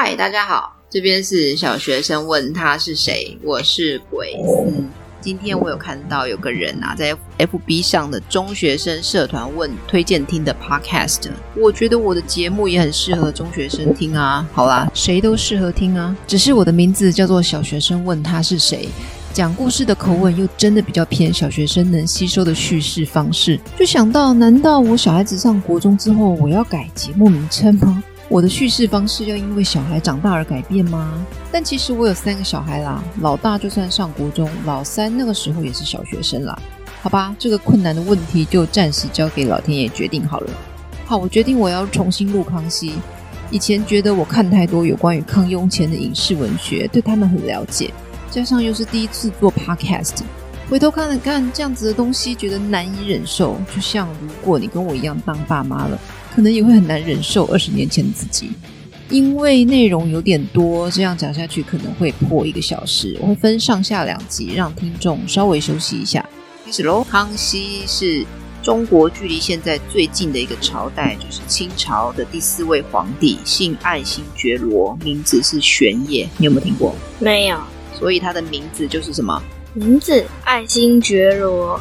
嗨，大家好，这边是小学生问他是谁，我是鬼斯。今天我有看到有个人啊，在 FB 上的中学生社团问推荐听的 Podcast，我觉得我的节目也很适合中学生听啊。好啦，谁都适合听啊，只是我的名字叫做小学生问他是谁。讲故事的口吻又真的比较偏小学生能吸收的叙事方式，就想到，难道我小孩子上国中之后，我要改节目名称吗？我的叙事方式要因为小孩长大而改变吗？但其实我有三个小孩啦，老大就算上国中，老三那个时候也是小学生啦。好吧，这个困难的问题就暂时交给老天爷决定好了。好，我决定我要重新录康熙。以前觉得我看太多有关于康雍乾的影视文学，对他们很了解。加上又是第一次做 podcast，回头看了看这样子的东西，觉得难以忍受。就像如果你跟我一样当爸妈了，可能也会很难忍受二十年前的自己，因为内容有点多，这样讲下去可能会破一个小时。我会分上下两集，让听众稍微休息一下。开始喽！康熙是中国距离现在最近的一个朝代，就是清朝的第四位皇帝，姓爱新觉罗，名字是玄烨。你有没有听过？没有。所以他的名字就是什么？名字爱新觉罗，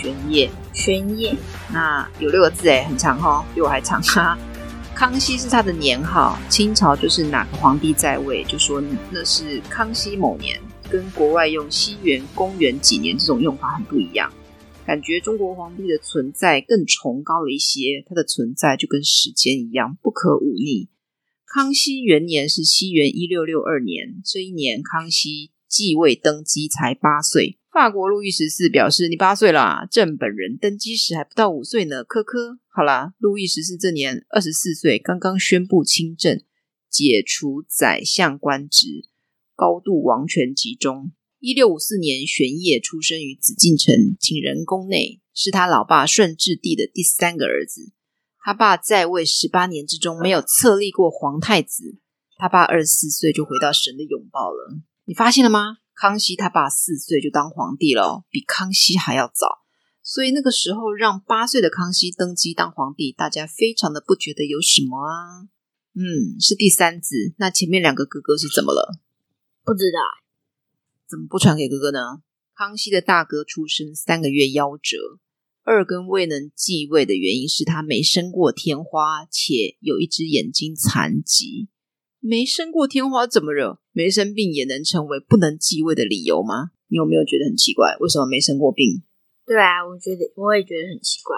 玄烨，玄烨。那有六个字诶，很长哈、哦，比我还长哈。康熙是他的年号，清朝就是哪个皇帝在位，就说那是康熙某年，跟国外用西元、公元几年这种用法很不一样。感觉中国皇帝的存在更崇高了一些，他的存在就跟时间一样，不可忤逆。康熙元年是西元一六六二年，这一年康熙继位登基才八岁。法国路易十四表示：“你八岁啦，朕本人登基时还不到五岁呢。”科科，好啦，路易十四这年二十四岁，刚刚宣布亲政，解除宰相官职，高度王权集中。一六五四年，玄烨出生于紫禁城景仁宫内，是他老爸顺治帝的第三个儿子。他爸在位十八年之中没有册立过皇太子，他爸二十四岁就回到神的拥抱了。你发现了吗？康熙他爸四岁就当皇帝了，比康熙还要早。所以那个时候让八岁的康熙登基当皇帝，大家非常的不觉得有什么啊。嗯，是第三子。那前面两个哥哥是怎么了？不知道。怎么不传给哥哥呢？康熙的大哥出生三个月夭折。二根未能继位的原因是他没生过天花，且有一只眼睛残疾。没生过天花怎么惹？没生病也能成为不能继位的理由吗？你有没有觉得很奇怪？为什么没生过病？对啊，我觉得我也觉得很奇怪。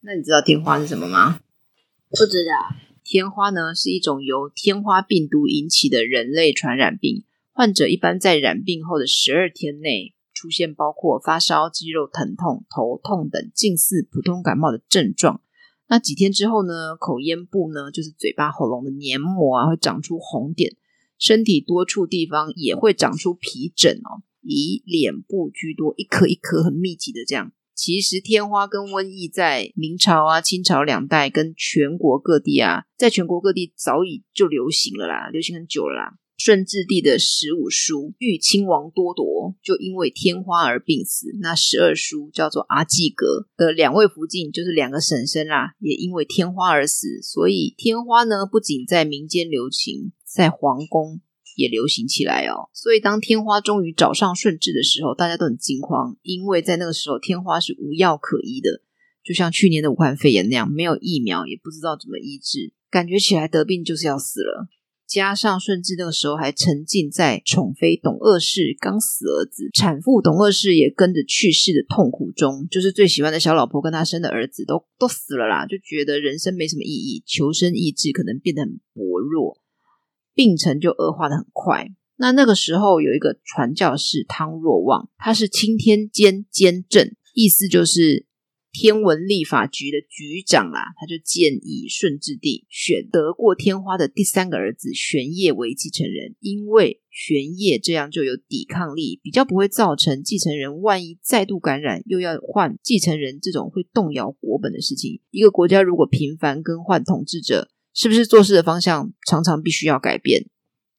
那你知道天花是什么吗？不知道。天花呢，是一种由天花病毒引起的人类传染病，患者一般在染病后的十二天内。出现包括发烧、肌肉疼痛、头痛等近似普通感冒的症状。那几天之后呢，口咽部呢，就是嘴巴、喉咙的黏膜啊，会长出红点，身体多处地方也会长出皮疹哦，以脸部居多，一颗一颗很密集的这样。其实天花跟瘟疫在明朝啊、清朝两代跟全国各地啊，在全国各地早已就流行了啦，流行很久了啦。顺治帝的十五叔豫亲王多铎就因为天花而病死。那十二叔叫做阿济格的两位福晋，就是两个婶婶啦，也因为天花而死。所以天花呢，不仅在民间流行，在皇宫也流行起来哦。所以当天花终于找上顺治的时候，大家都很惊慌，因为在那个时候天花是无药可医的，就像去年的武汉肺炎那样，没有疫苗，也不知道怎么医治，感觉起来得病就是要死了。加上顺治那个时候还沉浸在宠妃董鄂氏刚死儿子，产妇董鄂氏也跟着去世的痛苦中，就是最喜欢的小老婆跟他生的儿子都都死了啦，就觉得人生没什么意义，求生意志可能变得很薄弱，病程就恶化得很快。那那个时候有一个传教士汤若望，他是钦天监监正，意思就是。天文立法局的局长啦、啊，他就建议顺治帝选得过天花的第三个儿子玄烨为继承人，因为玄烨这样就有抵抗力，比较不会造成继承人万一再度感染又要换继承人这种会动摇国本的事情。一个国家如果频繁更换统治者，是不是做事的方向常常必须要改变？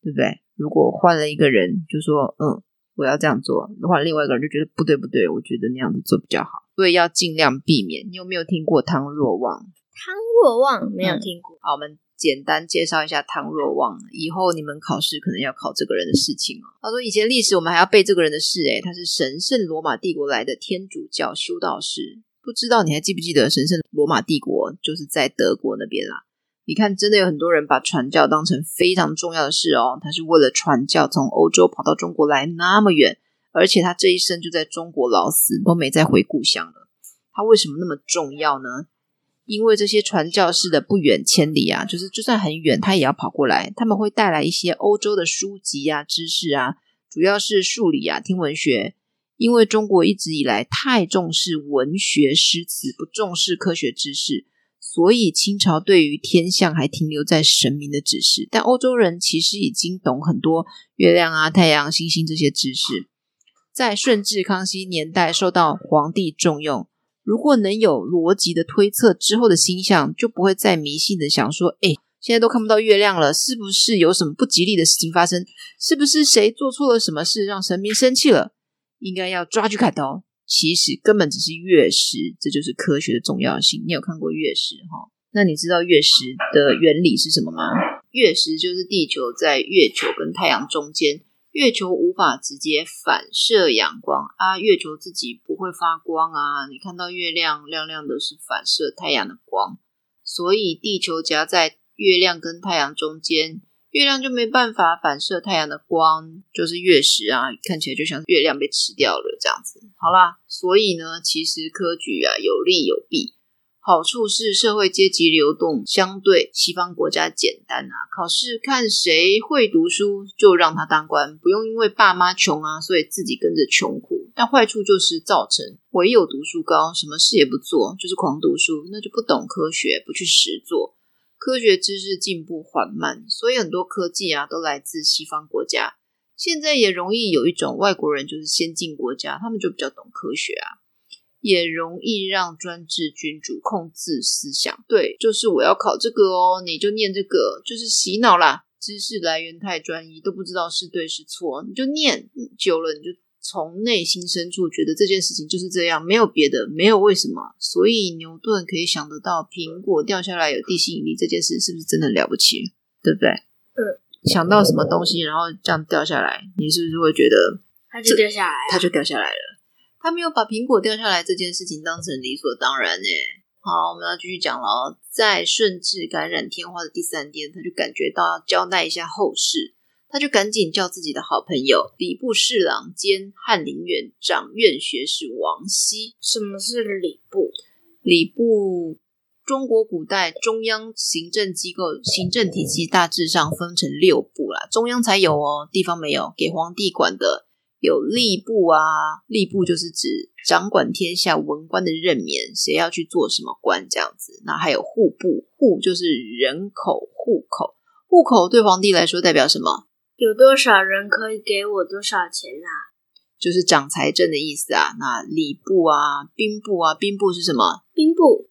对不对？如果换了一个人，就说嗯。我要这样做的话，另外一个人就觉得不对不对，我觉得那样子做比较好，所以要尽量避免。你有没有听过汤若望？汤若望没有听过。好，我们简单介绍一下汤若望，以后你们考试可能要考这个人的事情哦。他说以前历史我们还要背这个人的事，诶，他是神圣罗马帝国来的天主教修道士。不知道你还记不记得神圣罗马帝国就是在德国那边啦？你看，真的有很多人把传教当成非常重要的事哦。他是为了传教从欧洲跑到中国来那么远，而且他这一生就在中国老死，都没再回故乡了。他为什么那么重要呢？因为这些传教士的不远千里啊，就是就算很远，他也要跑过来。他们会带来一些欧洲的书籍啊、知识啊，主要是数理啊、天文学。因为中国一直以来太重视文学诗词，不重视科学知识，所以清朝对于天象还停留在神明的指示。但欧洲人其实已经懂很多月亮啊、太阳、星星这些知识，在顺治、康熙年代受到皇帝重用。如果能有逻辑的推测之后的星象，就不会再迷信的想说：“哎，现在都看不到月亮了，是不是有什么不吉利的事情发生？是不是谁做错了什么事让神明生气了？应该要抓去砍头。”其实根本只是月食，这就是科学的重要性。你有看过月食哈？那你知道月食的原理是什么吗？月食就是地球在月球跟太阳中间。月球无法直接反射阳光啊，月球自己不会发光啊。你看到月亮亮亮的，是反射太阳的光，所以地球夹在月亮跟太阳中间，月亮就没办法反射太阳的光，就是月食啊，看起来就像月亮被吃掉了这样子。好啦，所以呢，其实科举啊有利有弊。好处是社会阶级流动相对西方国家简单啊，考试看谁会读书就让他当官，不用因为爸妈穷啊，所以自己跟着穷苦。但坏处就是造成唯有读书高，什么事也不做，就是狂读书，那就不懂科学，不去实做，科学知识进步缓慢，所以很多科技啊都来自西方国家。现在也容易有一种外国人就是先进国家，他们就比较懂科学啊。也容易让专制君主控制思想。对，就是我要考这个哦，你就念这个，就是洗脑啦。知识来源太专一，都不知道是对是错，你就念久了，你就从内心深处觉得这件事情就是这样，没有别的，没有为什么。所以牛顿可以想得到苹果掉下来有地心引力这件事，是不是真的了不起？对不对？嗯。想到什么东西，然后这样掉下来，你是不是会觉得它就掉下来，它就掉下来了？他没有把苹果掉下来这件事情当成理所当然呢。好，我们要继续讲了哦。在顺治感染天花的第三天，他就感觉到要交代一下后事，他就赶紧叫自己的好朋友礼部侍郎兼翰林院掌院学士王羲。什么是礼部？礼部，中国古代中央行政机构行政体系大致上分成六部啦，中央才有哦，地方没有，给皇帝管的。有吏部啊，吏部就是指掌管天下文官的任免，谁要去做什么官这样子。那还有户部，户就是人口户口，户口对皇帝来说代表什么？有多少人可以给我多少钱啊？就是掌财政的意思啊。那礼部啊，兵部啊，兵部是什么？兵部，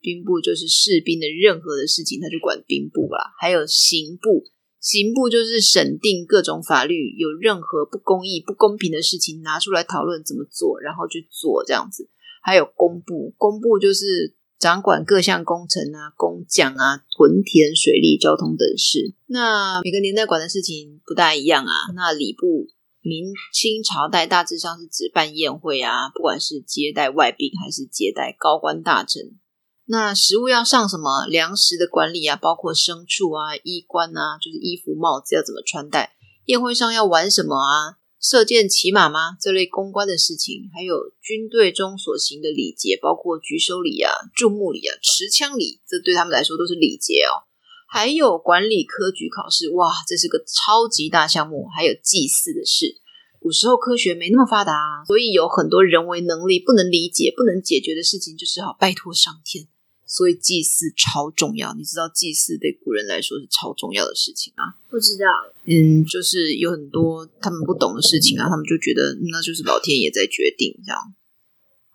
兵部就是士兵的任何的事情，他就管兵部啦。还有刑部。刑部就是审定各种法律，有任何不公义、不公平的事情拿出来讨论怎么做，然后去做这样子。还有工部，工部就是掌管各项工程啊、工匠啊、屯田、水利、交通等事。那每个年代管的事情不大一样啊。那礼部，明清朝代大致上是指办宴会啊，不管是接待外宾还是接待高官大臣。那食物要上什么？粮食的管理啊，包括牲畜啊、衣冠啊，就是衣服、帽子要怎么穿戴？宴会上要玩什么啊？射箭、骑马吗？这类公关的事情，还有军队中所行的礼节，包括举手礼啊、注目礼啊、持枪礼，这对他们来说都是礼节哦。还有管理科举考试，哇，这是个超级大项目。还有祭祀的事，古时候科学没那么发达啊，所以有很多人为能力不能理解、不能解决的事情，就只好拜托上天。所以祭祀超重要，你知道祭祀对古人来说是超重要的事情吗？不知道，嗯，就是有很多他们不懂的事情啊，他们就觉得那就是老天爷在决定这样。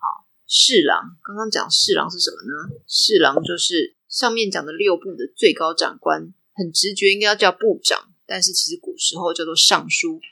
好，侍郎，刚刚讲侍郎是什么呢？侍郎就是上面讲的六部的最高长官，很直觉应该要叫部长，但是其实古时候叫做尚书，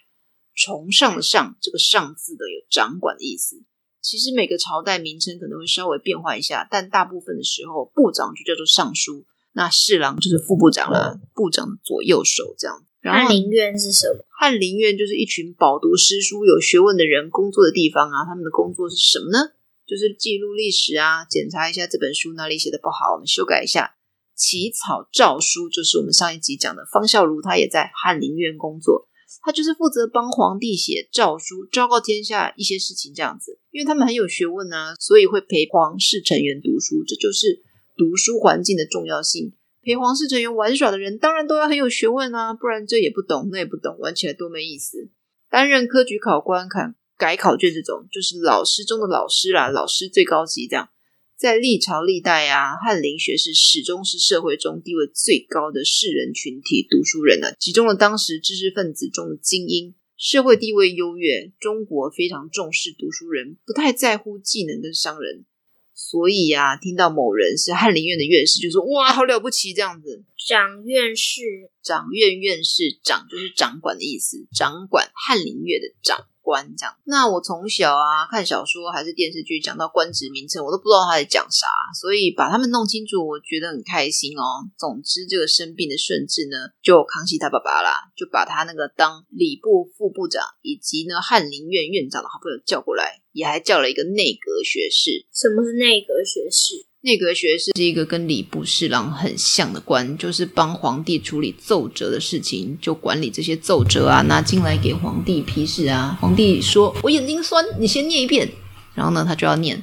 崇尚的尚，这个尚字的有掌管的意思。其实每个朝代名称可能会稍微变化一下，但大部分的时候，部长就叫做尚书。那侍郎就是副部长了，部长的左右手这样。翰林院是什么？翰林院就是一群饱读诗书、有学问的人工作的地方啊。他们的工作是什么呢？就是记录历史啊，检查一下这本书哪里写的不好，我们修改一下。起草诏书就是我们上一集讲的方孝孺，他也在翰林院工作，他就是负责帮皇帝写诏书，昭告天下一些事情这样子。因为他们很有学问啊，所以会陪皇室成员读书，这就是读书环境的重要性。陪皇室成员玩耍的人，当然都要很有学问啊，不然这也不懂，那也不懂，玩起来多没意思。担任科举考官，看改考卷这种，就是老师中的老师啦，老师最高级这样。在历朝历代啊，翰林学士始终是社会中地位最高的士人群体，读书人呢、啊，集中了当时知识分子中的精英，社会地位优越。中国非常重视读书人，不太在乎技能跟商人。所以啊，听到某人是翰林院的院士，就说哇，好了不起这样子。掌院士，掌院院士，掌就是掌管的意思，掌管翰林院的掌官这样。那我从小啊看小说还是电视剧，讲到官职名称，我都不知道他在讲啥，所以把他们弄清楚，我觉得很开心哦。总之，这个生病的顺治呢，就康熙他爸爸啦，就把他那个当礼部副部长以及呢翰林院院长的好朋友叫过来。也还叫了一个内阁学士。什么是内阁学士？内阁学士是一个跟礼部侍郎很像的官，就是帮皇帝处理奏折的事情，就管理这些奏折啊，拿进来给皇帝批示啊。皇帝说：“我眼睛酸，你先念一遍。”然后呢，他就要念，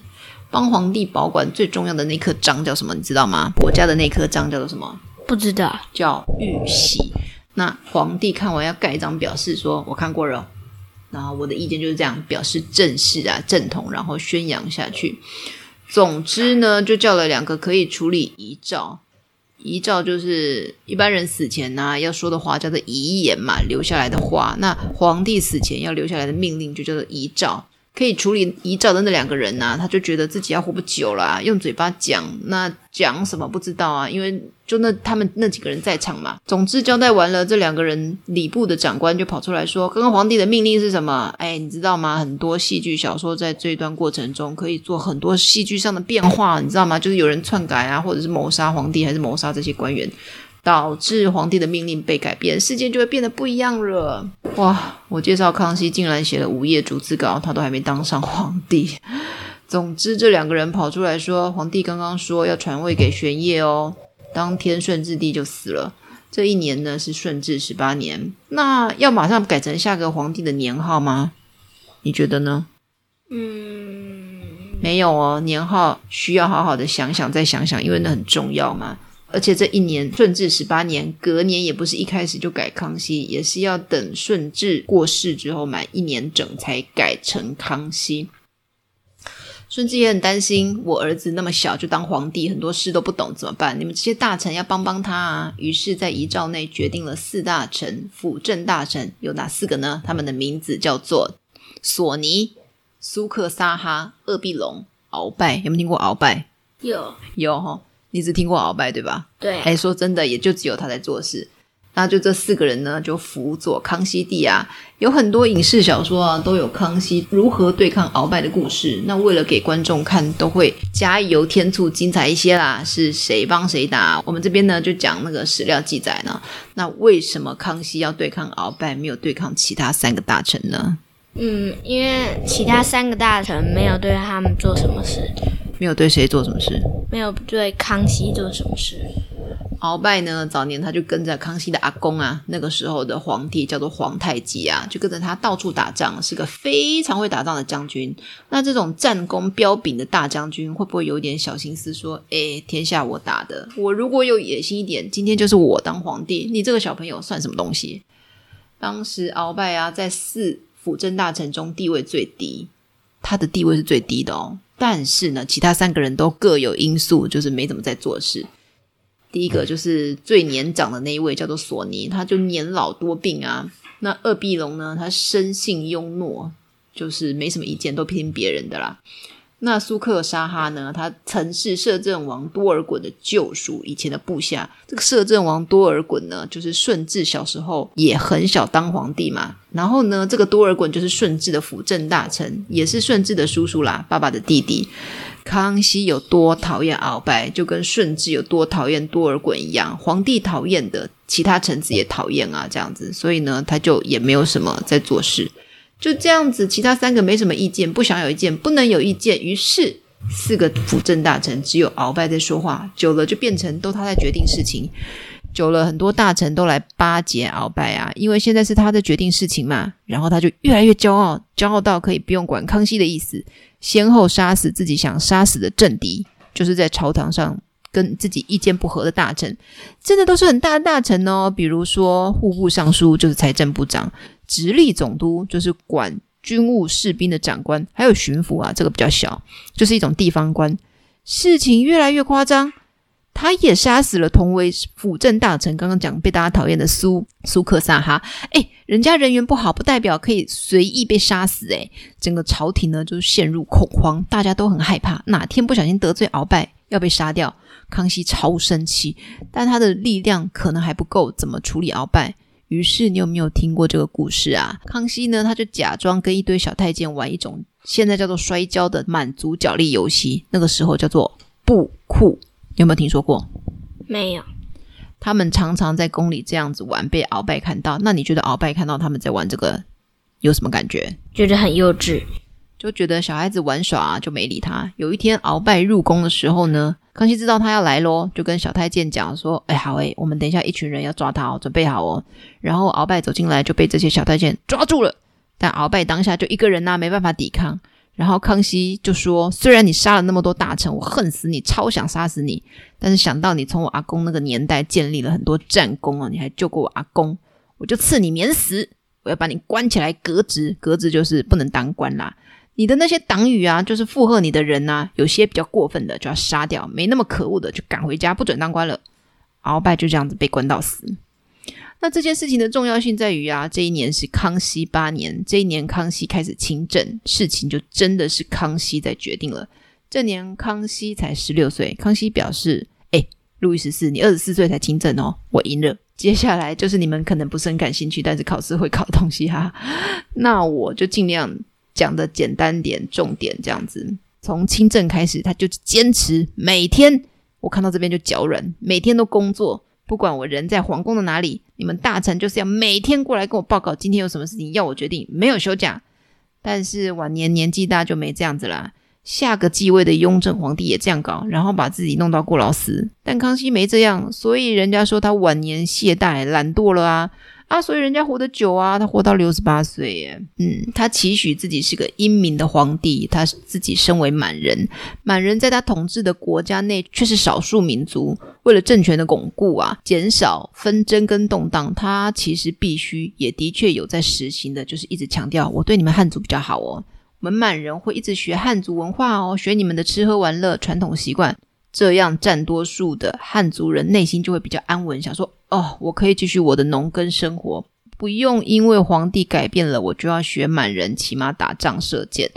帮皇帝保管最重要的那颗章叫什么？你知道吗？国家的那颗章叫做什么？不知道，叫玉玺。那皇帝看完要盖章表示说：“我看过了。”然后我的意见就是这样，表示正式啊、正统，然后宣扬下去。总之呢，就叫了两个可以处理遗诏。遗诏就是一般人死前呢、要说的话叫做遗言嘛，留下来的话。那皇帝死前要留下来的命令就叫做遗诏。可以处理遗诏的那两个人呢、啊，他就觉得自己要活不久了、用嘴巴讲，那讲什么不知道啊？因为就那他们那几个人在场嘛。总之交代完了，这两个人礼部的长官就跑出来说：“刚刚皇帝的命令是什么？哎，你知道吗？很多戏剧小说在这一段过程中可以做很多戏剧上的变化，你知道吗？就是有人篡改啊，或者是谋杀皇帝，还是谋杀这些官员。”导致皇帝的命令被改变，事件就会变得不一样了。哇！我介绍康熙，竟然写了五页逐字稿，他都还没当上皇帝。总之，这两个人跑出来说，皇帝刚刚说要传位给玄烨哦。当天顺治帝就死了。这一年呢是顺治十八年。那要马上改成下个皇帝的年号吗？你觉得呢？嗯，没有哦，年号需要好好的想想，再想想，因为那很重要嘛。而且这一年顺治十八年，隔年也不是一开始就改康熙，也是要等顺治过世之后满一年整才改成康熙。顺治也很担心，我儿子那么小就当皇帝，很多事都不懂怎么办？你们这些大臣要帮帮他啊！于是，在遗诏内决定了四大臣，辅政大臣有哪四个呢？他们的名字叫做索尼、苏克萨哈、鄂必隆、鳌拜。有没有听过鳌拜？有，有哈。你只听过鳌拜对吧？对。哎，说真的，也就只有他在做事。那就这四个人呢，就辅佐康熙帝啊。有很多影视小说啊，都有康熙如何对抗鳌拜的故事。那为了给观众看，都会加油添醋，精彩一些啦。是谁帮谁打？我们这边呢，就讲那个史料记载呢。那为什么康熙要对抗鳌拜，没有对抗其他三个大臣呢？嗯，因为其他三个大臣没有对他们做什么事。没有对谁做什么事？没有对康熙做什么事。鳌拜呢，早年他就跟着康熙的阿公啊，那个时候的皇帝叫做皇太极啊，就跟着他到处打仗，是个非常会打仗的将军。那这种战功彪炳的大将军，会不会有点小心思？说，诶，天下我打的，我如果有野心一点，今天就是我当皇帝，你这个小朋友算什么东西？当时鳌拜啊，在四辅政大臣中地位最低，他的地位是最低的哦。但是呢，其他三个人都各有因素，就是没怎么在做事。第一个就是最年长的那一位，叫做索尼，他就年老多病啊。那二臂龙呢，他生性庸懦，就是没什么意见，都听别人的啦。那苏克沙哈呢？他曾是摄政王多尔衮的旧属，以前的部下。这个摄政王多尔衮呢，就是顺治小时候也很小当皇帝嘛。然后呢，这个多尔衮就是顺治的辅政大臣，也是顺治的叔叔啦，爸爸的弟弟。康熙有多讨厌鳌拜，就跟顺治有多讨厌多尔衮一样，皇帝讨厌的，其他臣子也讨厌啊，这样子，所以呢，他就也没有什么在做事，就这样子，其他三个没什么意见，不想有意见，不能有意见，于是四个辅政大臣只有鳌拜在说话，久了就变成都他在决定事情。久了，很多大臣都来巴结鳌拜啊，因为现在是他在决定事情嘛。然后他就越来越骄傲，骄傲到可以不用管康熙的意思，先后杀死自己想杀死的政敌，就是在朝堂上跟自己意见不合的大臣，真的都是很大的大臣哦。比如说户部尚书就是财政部长，直隶总督就是管军务士兵的长官，还有巡抚啊，这个比较小，就是一种地方官。事情越来越夸张。他也杀死了同为辅政大臣，刚刚讲被大家讨厌的苏苏克萨哈。诶，人家人缘不好，不代表可以随意被杀死。诶，整个朝廷呢就陷入恐慌，大家都很害怕，哪天不小心得罪鳌拜要被杀掉。康熙超生气，但他的力量可能还不够，怎么处理鳌拜？于是你有没有听过这个故事啊？康熙呢，他就假装跟一堆小太监玩一种现在叫做摔跤的满族角力游戏，那个时候叫做布库。有没有听说过？没有。他们常常在宫里这样子玩，被鳌拜看到。那你觉得鳌拜看到他们在玩这个有什么感觉？觉得很幼稚，就觉得小孩子玩耍啊，就没理他。有一天鳌拜入宫的时候呢，康熙知道他要来咯，就跟小太监讲说：“哎，好哎，我们等一下一群人要抓他哦，准备好哦。”然后鳌拜走进来，就被这些小太监抓住了。但鳌拜当下就一个人呐、啊，没办法抵抗。然后康熙就说：“虽然你杀了那么多大臣，我恨死你，超想杀死你。但是想到你从我阿公那个年代建立了很多战功啊，你还救过我阿公，我就赐你免死。我要把你关起来革职，革职就是不能当官啦。你的那些党羽啊，就是附和你的人呐、有些比较过分的就要杀掉，没那么可恶的就赶回家，不准当官了。鳌拜就这样子被关到死。”那这件事情的重要性在于啊，这一年是康熙八年，这一年康熙开始亲政，事情就真的是康熙在决定了。这年康熙才十六岁，康熙表示：“哎，路易十四，你二十四岁才亲政哦，我赢了。接下来就是你们可能不是很感兴趣，但是考试会考的东西哈。那我就尽量讲的简单点，重点这样子。从亲政开始，他就坚持每天，我看到这边就脚软，每天都工作。”不管我人在皇宫的哪里，你们大臣就是要每天过来跟我报告今天有什么事情要我决定，没有休假。但是晚年年纪大就没这样子啦。下个继位的雍正皇帝也这样搞，然后把自己弄到过劳死。但康熙没这样，所以人家说他晚年懈怠懒惰了啊。啊，所以人家活得久啊，他活到六十八岁耶。嗯，他期许自己是个英明的皇帝，他自己身为满人，满人在他统治的国家内却是少数民族。为了政权的巩固啊，减少纷争跟动荡，他其实必须也的确有在实行的，就是一直强调我对你们汉族比较好哦。我们满人会一直学汉族文化哦，学你们的吃喝玩乐传统习惯。这样占多数的汉族人内心就会比较安稳，想说：哦，我可以继续我的农耕生活，不用因为皇帝改变了，我就要学满人骑马打仗射箭。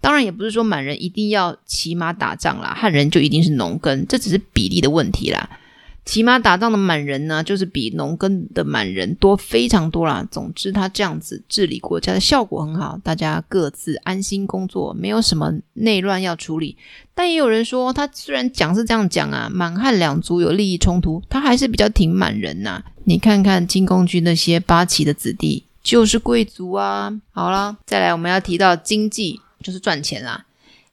当然，也不是说满人一定要骑马打仗啦，汉人就一定是农耕，这只是比例的问题啦。骑马打仗的满人呢，就是比农耕的满人多非常多啦。总之，他这样子治理国家的效果很好，大家各自安心工作，没有什么内乱要处理。但也有人说，他虽然讲是这样讲啊，满汉两族有利益冲突，他还是比较挺满人呐。你看看清宫剧那些八旗的子弟，就是贵族啊。好了，再来我们要提到经济，就是赚钱啦。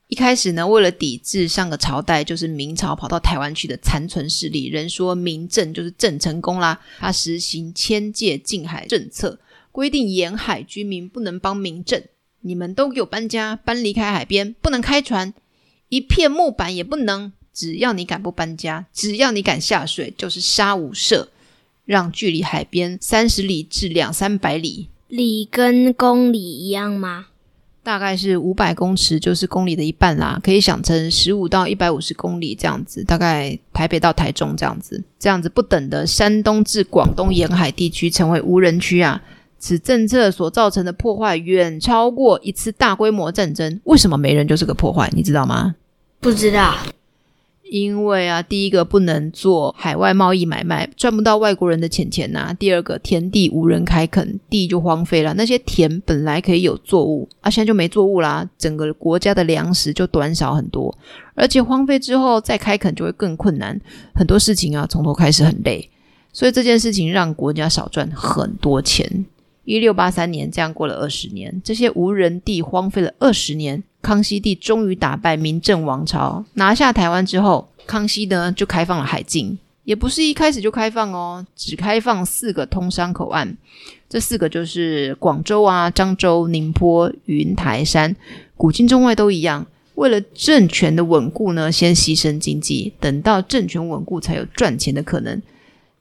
一开始呢，为了抵制上个朝代就是明朝跑到台湾去的残存势力，人说明郑就是郑成功啦。他实行迁界禁海政策，规定沿海居民不能帮明郑，你们都给我搬家，搬离开海边，不能开船，一片木板也不能。只要你敢不搬家，只要你敢下水，就是杀无赦。让距离海边三十里至两三百里，里跟公里一样吗？大概是五百公尺，就是公里的一半啦，可以想成十五到一百五十公里这样子，大概台北到台中这样子，这样子不等的山东至广东沿海地区成为无人区啊！此政策所造成的破坏远超过一次大规模战争。为什么没人就是个破坏？你知道吗？不知道，因为啊，第一个不能做海外贸易买卖，赚不到外国人的钱钱呐、第二个，田地无人开垦，地就荒废了。那些田本来可以有作物，啊，现在就没作物啦，整个国家的粮食就短少很多。而且荒废之后再开垦就会更困难，很多事情啊从头开始很累。所以这件事情让国家少赚很多钱。一六八三年，这样过了二十年，这些无人地荒废了二十年。康熙帝终于打败明郑王朝，拿下台湾之后，康熙呢就开放了海禁，也不是一开始就开放哦，只开放四个通商口岸，这四个就是广州啊、漳州、宁波、云台山，古今中外都一样。为了政权的稳固呢，先牺牲经济，等到政权稳固才有赚钱的可能。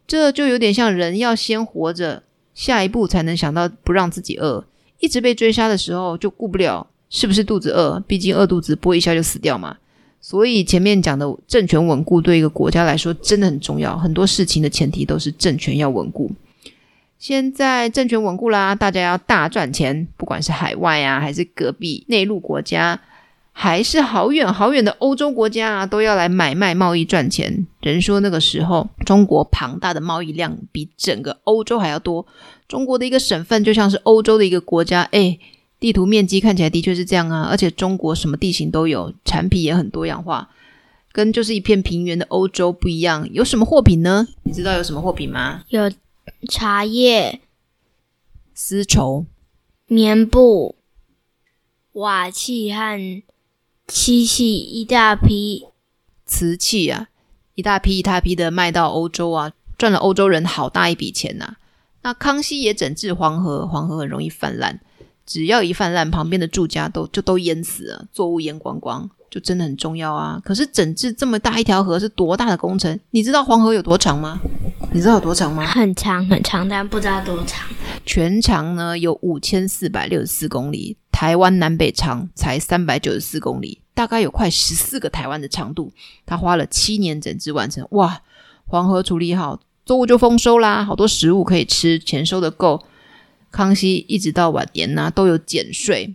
这就有点像人要先活着，下一步才能想到不让自己饿。一直被追杀的时候，就顾不了。是不是肚子饿？毕竟饿肚子不会一下就死掉嘛。所以前面讲的政权稳固对一个国家来说真的很重要。很多事情的前提都是政权要稳固。现在政权稳固啦，大家要大赚钱，不管是海外啊，还是隔壁内陆国家，还是好远好远的欧洲国家啊，都要来买卖贸易赚钱。人说那个时候中国庞大的贸易量比整个欧洲还要多，中国的一个省份就像是欧洲的一个国家，诶地图面积看起来的确是这样啊，而且中国什么地形都有，产品也很多样化，跟就是一片平原的欧洲不一样。有什么货品呢？你知道有什么货品吗？有茶叶、丝绸、棉布、瓦器和漆器一大批，瓷器啊，一大批一大批的卖到欧洲啊，赚了欧洲人好大一笔钱呐、啊。那康熙也整治黄河，黄河很容易泛滥。只要一泛滥，旁边的住家都就都淹死了，作物淹光光，就真的很重要啊。可是整治这么大一条河是多大的工程？你知道黄河有多长吗？你知道有多长吗？很长很长，但不知道多长。全长呢有五千四百六十四公里，台湾南北长才三百九十四公里，大概有快十四个台湾的长度。他花了七年整治完成，哇！黄河处理好，作物就丰收啦，好多食物可以吃，钱收得够。康熙一直到晚年呢、都有减税，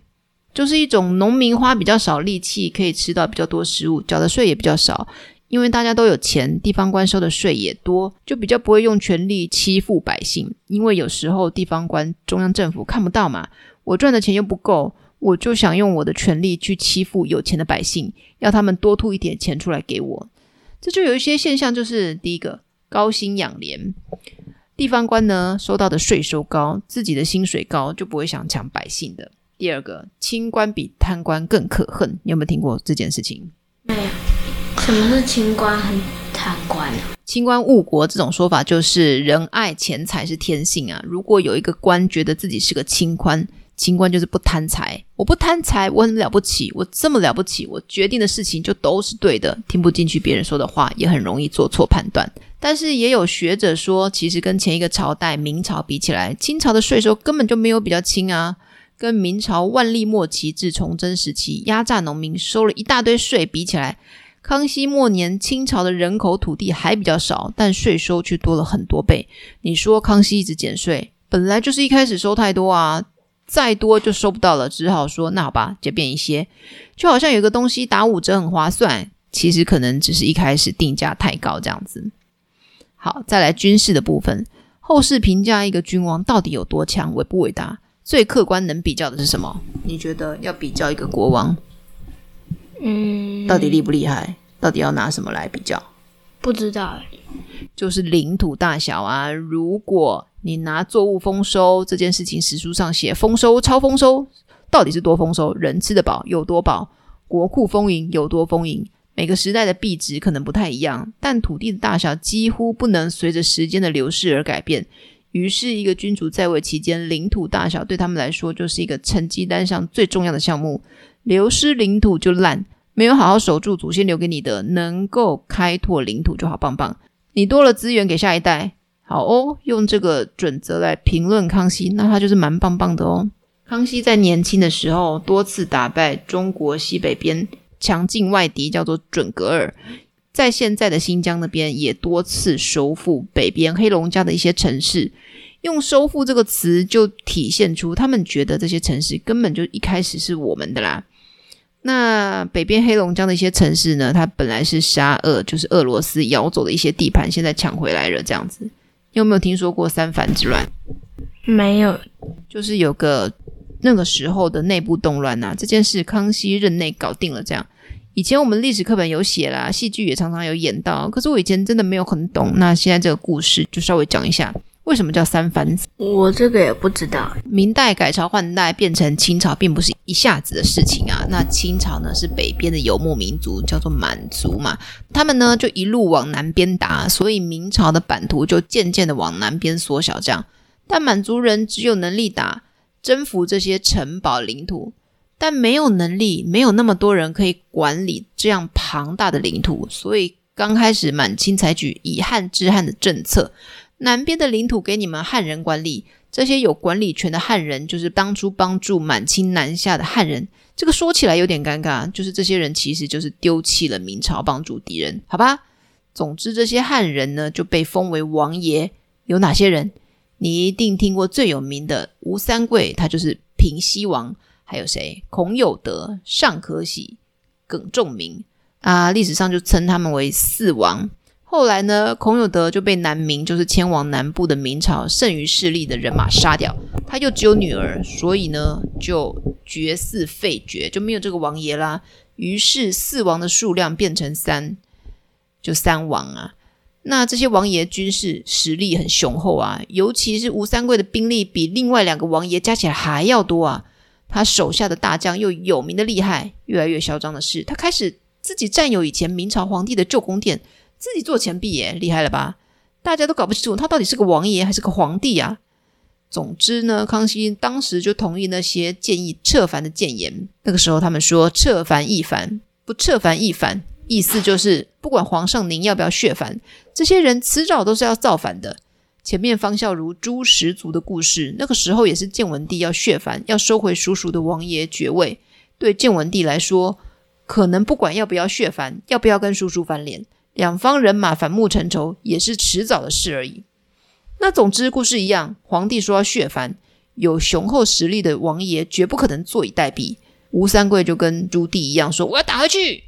就是一种农民花比较少力气，可以吃到比较多食物，缴的税也比较少。因为大家都有钱，地方官收的税也多，就比较不会用权力欺负百姓。因为有时候地方官、中央政府看不到嘛，我赚的钱又不够，我就想用我的权力去欺负有钱的百姓，要他们多吐一点钱出来给我。这就有一些现象，就是第一个高薪养廉。地方官呢，收到的税收高，自己的薪水高，就不会想抢百姓的。第二个，清官比贪官更可恨，你有没有听过这件事情？没有。什么是清官和贪官？清官误国这种说法，就是仁爱钱财是天性啊。如果有一个官觉得自己是个清官，清官就是不贪财，我不贪财，我很了不起，我这么了不起，我决定的事情就都是对的，听不进去别人说的话，也很容易做错判断。但是也有学者说，其实跟前一个朝代明朝比起来，清朝的税收根本就没有比较轻啊。跟明朝万历末期至崇祯时期压榨农民收了一大堆税比起来，康熙末年清朝的人口土地还比较少，但税收却多了很多倍。你说康熙一直减税，本来就是一开始收太多啊，再多就收不到了，只好说那好吧，就便一些。就好像有个东西打五折很划算，其实可能只是一开始定价太高这样子。好，再来军事的部分。后世评价一个君王到底有多强，伟不伟大？最客观能比较的是什么？你觉得要比较一个国王，嗯，到底厉不厉害？到底要拿什么来比较？不知道，就是领土大小啊。如果你拿作物丰收这件事情，史书上写丰收、超丰收，到底是多丰收？人吃得饱有多饱？国库丰盈有多丰盈？每个时代的币值可能不太一样，但土地的大小几乎不能随着时间的流逝而改变。于是，一个君主在位期间，领土大小对他们来说就是一个成绩单上最重要的项目。流失领土就烂，没有好好守住祖先留给你的，能够开拓领土就好棒棒。你多了资源给下一代，好哦，用这个准则来评论康熙，那他就是蛮棒棒的哦。康熙在年轻的时候多次打败中国西北边。强劲外敌叫做准格尔，在现在的新疆那边也多次收复北边黑龙江的一些城市。用“收复”这个词，就体现出他们觉得这些城市根本就一开始是我们的啦。那北边黑龙江的一些城市呢，它本来是沙俄，就是俄罗斯咬走的一些地盘，现在抢回来了。这样子，你有没有听说过三藩之乱？没有，就是有个那个时候的内部动乱呐、啊，这件事康熙任内搞定了。这样，以前我们历史课本有写啦，戏剧也常常有演到，可是我以前真的没有很懂。那现在这个故事就稍微讲一下。为什么叫三藩？我这个也不知道。明代改朝换代变成清朝，并不是一下子的事情啊。那清朝呢，是北边的游牧民族，叫做满族嘛。他们呢，就一路往南边打，所以明朝的版图就渐渐的往南边缩小。这样，但满族人只有能力打征服这些城堡领土，但没有能力，没有那么多人可以管理这样庞大的领土。所以刚开始，满清采取以汉治汉的政策。南边的领土给你们汉人管理，这些有管理权的汉人就是当初帮助满清南下的汉人。这个说起来有点尴尬，就是这些人其实就是丢弃了明朝，帮助敌人，好吧？总之，这些汉人呢就被封为王爷。有哪些人？你一定听过最有名的吴三桂，他就是平西王。还有谁？孔有德、尚可喜、耿仲明啊，历史上就称他们为四王。后来呢，孔有德就被南明，就是迁往南部的明朝剩余势力的人马杀掉。他又只有女儿，所以呢，就绝嗣废爵，就没有这个王爷啦。于是四王的数量变成三，就三王啊。那这些王爷军事实力很雄厚啊，尤其是吴三桂的兵力比另外两个王爷加起来还要多啊。他手下的大将又有名的厉害，越来越嚣张的是，他开始自己占有以前明朝皇帝的旧宫殿。自己做钱币耶，厉害了吧？大家都搞不清楚他到底是个王爷还是个皇帝啊。总之呢，康熙当时就同意那些建议撤藩的谏言。那个时候他们说撤藩易藩，不撤藩易反，意思就是不管皇上您要不要削藩，这些人迟早都是要造反的。前面方孝孺诛十族的故事，那个时候也是建文帝要削藩，要收回叔叔的王爷爵位。对建文帝来说，可能不管要不要削藩，要不要跟叔叔翻脸。两方人马反目成仇，也是迟早的事而已。那总之，故事一样，皇帝说要削藩，有雄厚实力的王爷绝不可能坐以待毙。吴三桂就跟朱棣一样说：“我要打回去。”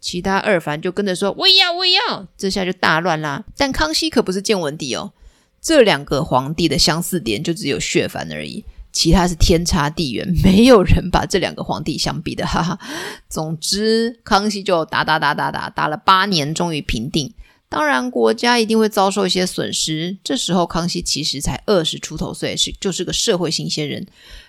其他二藩就跟着说：“我也要，我也要。”这下就大乱啦。但康熙可不是建文帝哦，这两个皇帝的相似点就只有削藩而已。其他是天差地远，没有人把这两个皇帝相比的，哈哈。总之，康熙就打打打打打，打了八年，终于平定。当然，国家一定会遭受一些损失。这时候，康熙其实才二十出头岁，是就是个社会新鲜人，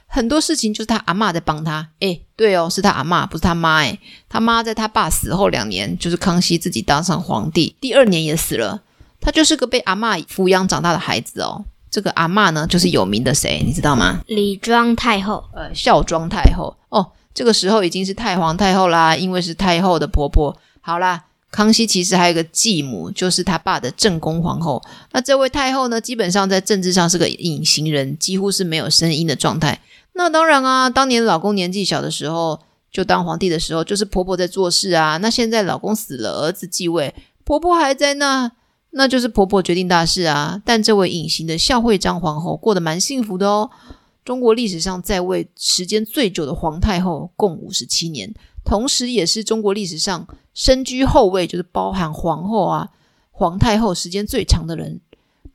很多事情就是他阿嬷在帮他。诶，对哦，是他阿嬷，不是他妈。诶，他妈在他爸死后两年，就是康熙自己当上皇帝，第二年也死了。他就是个被阿嬷抚养长大的孩子哦。这个阿嬷呢，就是有名的谁，你知道吗？李庄太后，呃，孝庄太后。哦，这个时候已经是太皇太后啦，因为是太后的婆婆。好啦，康熙其实还有一个继母，就是他爸的正宫皇后。那这位太后呢，基本上在政治上是个隐形人，几乎是没有声音的状态。那当然啊，当年老公年纪小的时候，就当皇帝的时候，就是婆婆在做事啊。那现在老公死了，儿子继位，婆婆还在那。那就是婆婆决定大事啊，但这位隐形的孝惠章皇后过得蛮幸福的哦。中国历史上在位时间最久的皇太后共五十七年，同时也是中国历史上身居后位，就是包含皇后啊、皇太后时间最长的人，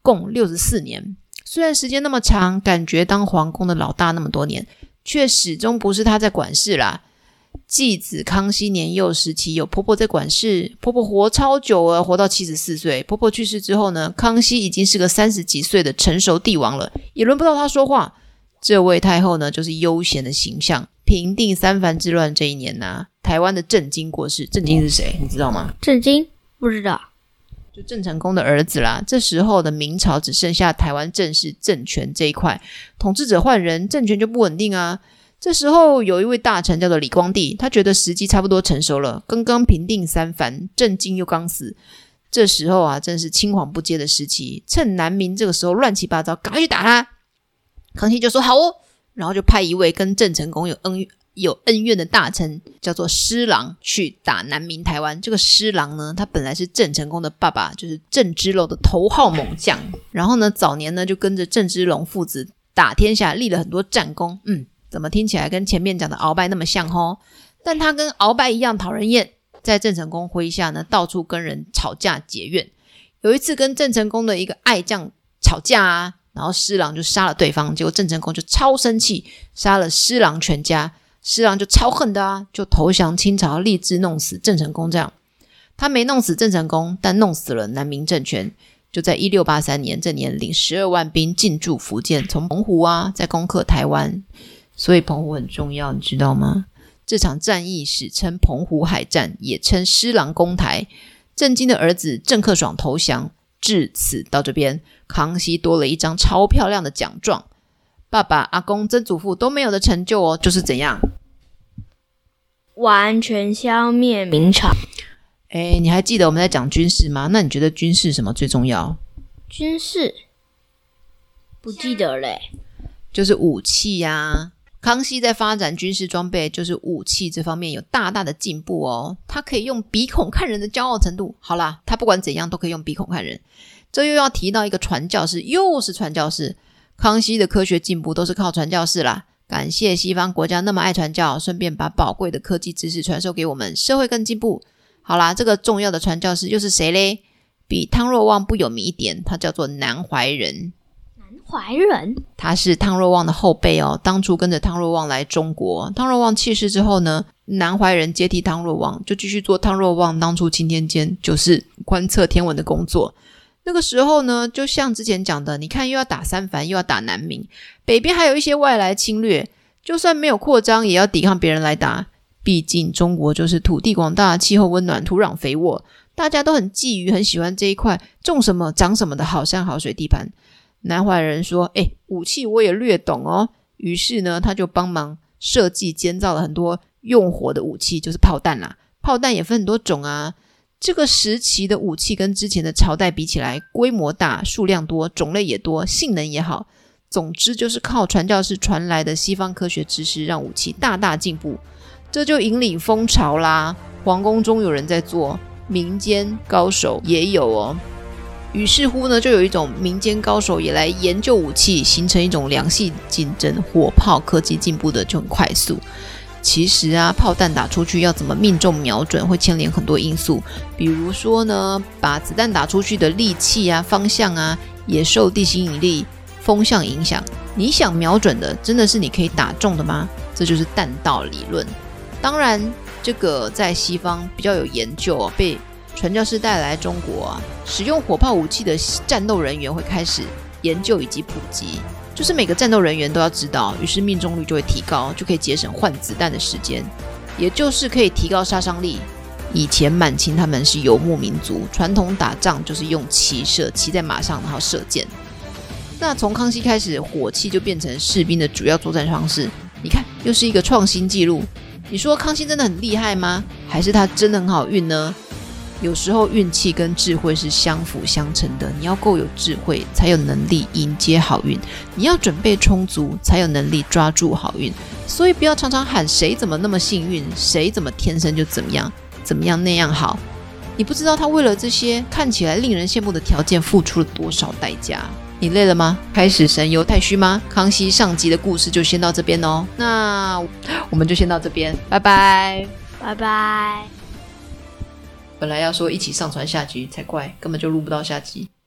共六十四年。虽然时间那么长，感觉当皇宫的老大那么多年，却始终不是她在管事啦。继子康熙年幼时期，有婆婆在管事，婆婆活超久啊，活到七十四岁。婆婆去世之后呢，康熙已经是个三十几岁的成熟帝王了，也轮不到他说话。这位太后呢，就是悠闲的形象。平定三藩之乱这一年呢、啊，台湾的郑经过世。郑经是谁？你知道吗？郑经不知道，就郑成功的儿子啦。这时候的明朝只剩下台湾正式政权这一块，统治者换人，政权就不稳定啊。这时候有一位大臣叫做李光地，他觉得时机差不多成熟了，刚刚平定三藩，郑经又刚死，这时候啊，正是青黄不接的时期，趁南明这个时候乱七八糟，赶快去打他。康熙就说好哦，然后就派一位跟郑成功有恩有恩怨的大臣，叫做施琅，去打南明台湾。这个施琅呢，他本来是郑成功的爸爸，就是郑芝龙的头号猛将，然后呢，早年呢就跟着郑芝龙父子打天下，立了很多战功，嗯。怎么听起来跟前面讲的鳌拜那么像吼？但他跟鳌拜一样讨人厌，在郑成功麾下呢，到处跟人吵架结怨。有一次跟郑成功的一个爱将吵架啊，然后施琅就杀了对方，结果郑成功就超生气，杀了施琅全家。施琅就超恨的啊，就投降清朝，立志弄死郑成功。这样，他没弄死郑成功，但弄死了南明政权。就在一六八三年这年，领十二万兵进驻福建，从澎湖啊，再攻克台湾。所以澎湖很重要，你知道吗？这场战役史称澎湖海战，也称施琅攻台。郑经的儿子郑克爽投降，至此到这边，康熙多了一张超漂亮的奖状。爸爸、阿公、曾祖父都没有的成就哦，就是怎样？完全消灭明朝。哎，你还记得我们在讲军事吗？那你觉得军事什么最重要？军事不记得嘞，就是武器呀、啊。康熙在发展军事装备，就是武器这方面有大大的进步哦。他可以用鼻孔看人的骄傲程度。好啦，他不管怎样都可以用鼻孔看人。这又要提到一个传教士，又是传教士。康熙的科学进步都是靠传教士啦，感谢西方国家那么爱传教，顺便把宝贵的科技知识传授给我们，社会更进步。好啦，这个重要的传教士又是谁嘞？比汤若望不有名一点，他叫做南怀仁。怀仁，他是汤若望的后辈哦，当初跟着汤若望来中国。汤若望去世之后呢，南怀仁接替汤若望，就继续做汤若望当初钦天监，就是观测天文的工作。那个时候呢，就像之前讲的，你看又要打三藩，又要打南明，北边还有一些外来侵略，就算没有扩张，也要抵抗别人来打。毕竟中国就是土地广大，气候温暖，土壤肥沃，大家都很觊觎，很喜欢这一块种什么长什么的好山好水地盘。南怀仁说：“诶，武器我也略懂哦。”于是呢，他就帮忙设计建造了很多用火的武器，就是炮弹啦。炮弹也分很多种啊。这个时期的武器跟之前的朝代比起来，规模大、数量多、种类也多、性能也好。总之就是靠传教士传来的西方科学知识，让武器大大进步。这就引领风潮啦。皇宫中有人在做，民间高手也有哦。于是乎呢，就有一种民间高手也来研究武器，形成一种良性竞争。火炮科技进步的就很快速。其实啊，炮弹打出去要怎么命中瞄准，会牵连很多因素。比如说呢，把子弹打出去的力气啊、方向啊，也受地心引力、风向影响。你想瞄准的，真的是你可以打中的吗？这就是弹道理论。当然，这个在西方比较有研究，被传教士带来中国啊，使用火炮武器的战斗人员会开始研究以及普及。就是每个战斗人员都要知道，于是命中率就会提高，就可以节省换子弹的时间，也就是可以提高杀伤力。以前满清他们是游牧民族，传统打仗就是用骑射，骑在马上然后射箭。那从康熙开始，火器就变成士兵的主要作战方式。你看，又是一个创新纪录。你说康熙真的很厉害吗？还是他真的很好运呢？有时候运气跟智慧是相辅相成的，你要够有智慧，才有能力迎接好运；你要准备充足，才有能力抓住好运。所以不要常常喊谁怎么那么幸运，谁怎么天生就怎么样，怎么样那样好。你不知道他为了这些看起来令人羡慕的条件付出了多少代价。你累了吗？开始神游太虚吗？康熙上集的故事就先到这边哦。那我们就先到这边，拜拜，拜拜。本来要说一起上传下集才怪，根本就录不到下集。